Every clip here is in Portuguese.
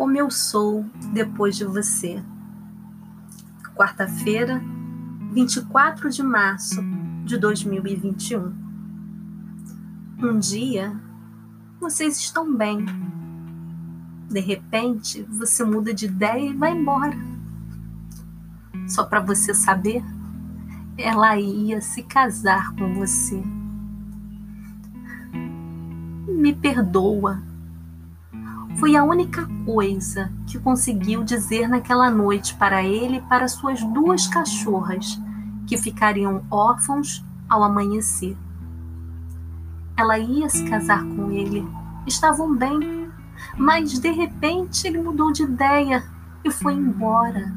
como eu sou depois de você. Quarta-feira, 24 de março de 2021. Um dia, vocês estão bem. De repente, você muda de ideia e vai embora. Só para você saber, ela ia se casar com você. Me perdoa foi a única coisa que conseguiu dizer naquela noite para ele e para suas duas cachorras, que ficariam órfãos ao amanhecer. Ela ia se casar com ele, estavam bem, mas de repente ele mudou de ideia e foi embora.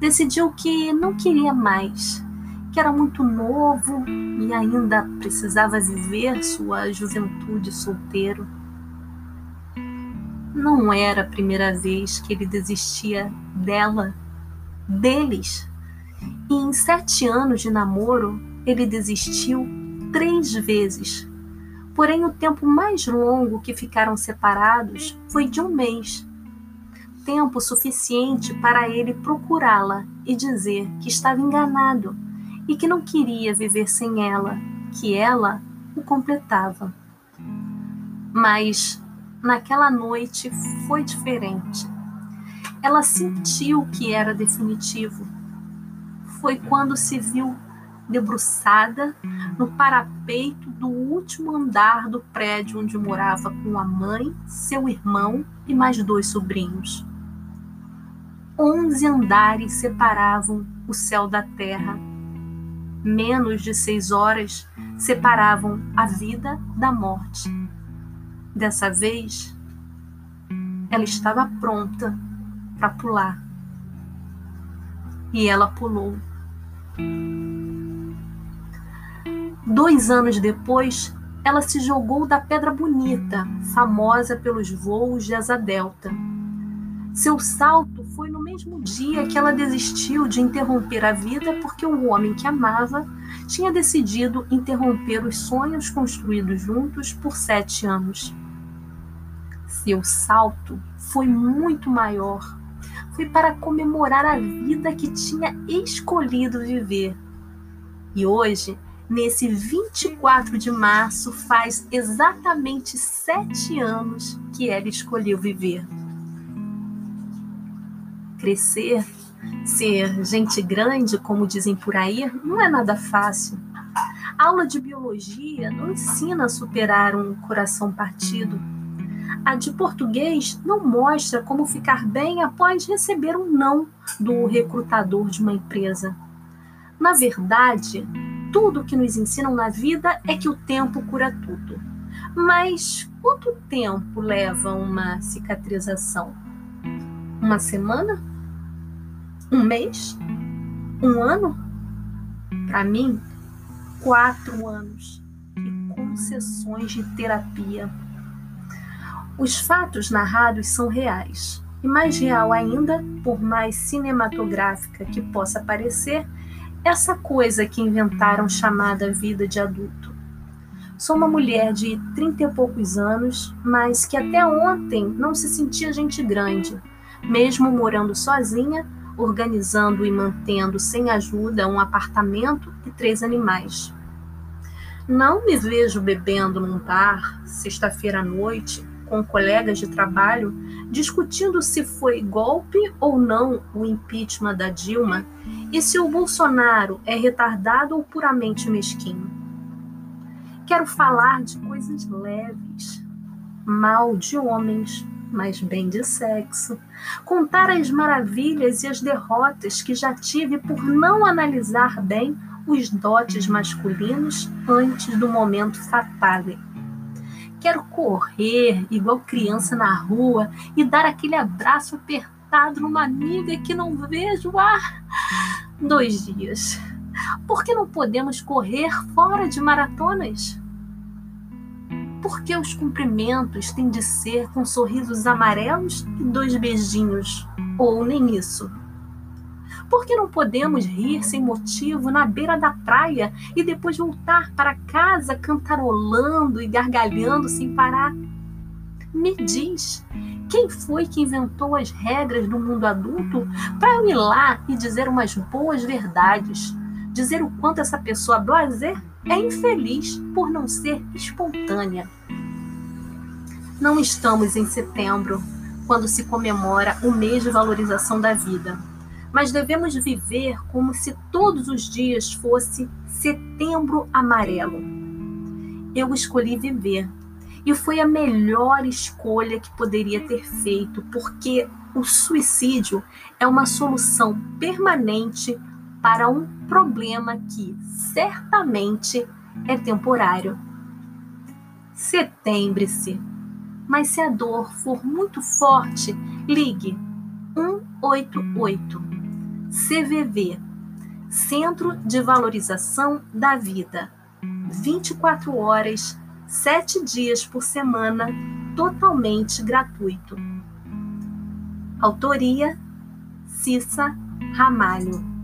Decidiu que não queria mais, que era muito novo e ainda precisava viver sua juventude solteiro não era a primeira vez que ele desistia dela, deles. E em sete anos de namoro, ele desistiu três vezes. Porém, o tempo mais longo que ficaram separados foi de um mês tempo suficiente para ele procurá-la e dizer que estava enganado e que não queria viver sem ela, que ela o completava. Mas naquela noite foi diferente. Ela sentiu que era definitivo. Foi quando se viu debruçada no parapeito do último andar do prédio onde morava com a mãe, seu irmão e mais dois sobrinhos. Onze andares separavam o céu da terra. Menos de seis horas separavam a vida da morte. Dessa vez, ela estava pronta para pular. E ela pulou. Dois anos depois, ela se jogou da Pedra Bonita, famosa pelos voos de asa delta. Seu salto foi no mesmo dia que ela desistiu de interromper a vida porque o homem que amava tinha decidido interromper os sonhos construídos juntos por sete anos. Seu salto foi muito maior. Foi para comemorar a vida que tinha escolhido viver. E hoje, nesse 24 de março, faz exatamente sete anos que ela escolheu viver. Crescer, ser gente grande, como dizem por aí, não é nada fácil. A aula de biologia não ensina a superar um coração partido a de português não mostra como ficar bem após receber um não do recrutador de uma empresa. Na verdade, tudo que nos ensinam na vida é que o tempo cura tudo. Mas quanto tempo leva uma cicatrização? Uma semana? Um mês? Um ano? Para mim, quatro anos e concessões de terapia os fatos narrados são reais. E mais real ainda, por mais cinematográfica que possa parecer, essa coisa que inventaram chamada vida de adulto. Sou uma mulher de trinta e poucos anos, mas que até ontem não se sentia gente grande, mesmo morando sozinha, organizando e mantendo sem ajuda um apartamento e três animais. Não me vejo bebendo num bar, sexta-feira à noite, com colegas de trabalho discutindo se foi golpe ou não o impeachment da Dilma e se o Bolsonaro é retardado ou puramente mesquinho. Quero falar de coisas leves, mal de homens, mas bem de sexo. Contar as maravilhas e as derrotas que já tive por não analisar bem os dotes masculinos antes do momento fatale Quero correr igual criança na rua e dar aquele abraço apertado numa amiga que não vejo há dois dias. Por que não podemos correr fora de maratonas? Por que os cumprimentos têm de ser com sorrisos amarelos e dois beijinhos? Ou nem isso? Por que não podemos rir sem motivo na beira da praia e depois voltar para casa cantarolando e gargalhando sem parar? Me diz, Quem foi que inventou as regras do mundo adulto para eu ir lá e dizer umas boas verdades? Dizer o quanto essa pessoa blazer é infeliz por não ser espontânea. Não estamos em setembro, quando se comemora o mês de valorização da vida, mas devemos viver como se todos os dias fosse setembro amarelo. Eu escolhi viver e foi a melhor escolha que poderia ter feito, porque o suicídio é uma solução permanente para um problema que certamente é temporário. Setembre-se. Mas se a dor for muito forte, ligue 188. CVV Centro de Valorização da Vida. 24 horas, 7 dias por semana, totalmente gratuito. Autoria: Cissa Ramalho.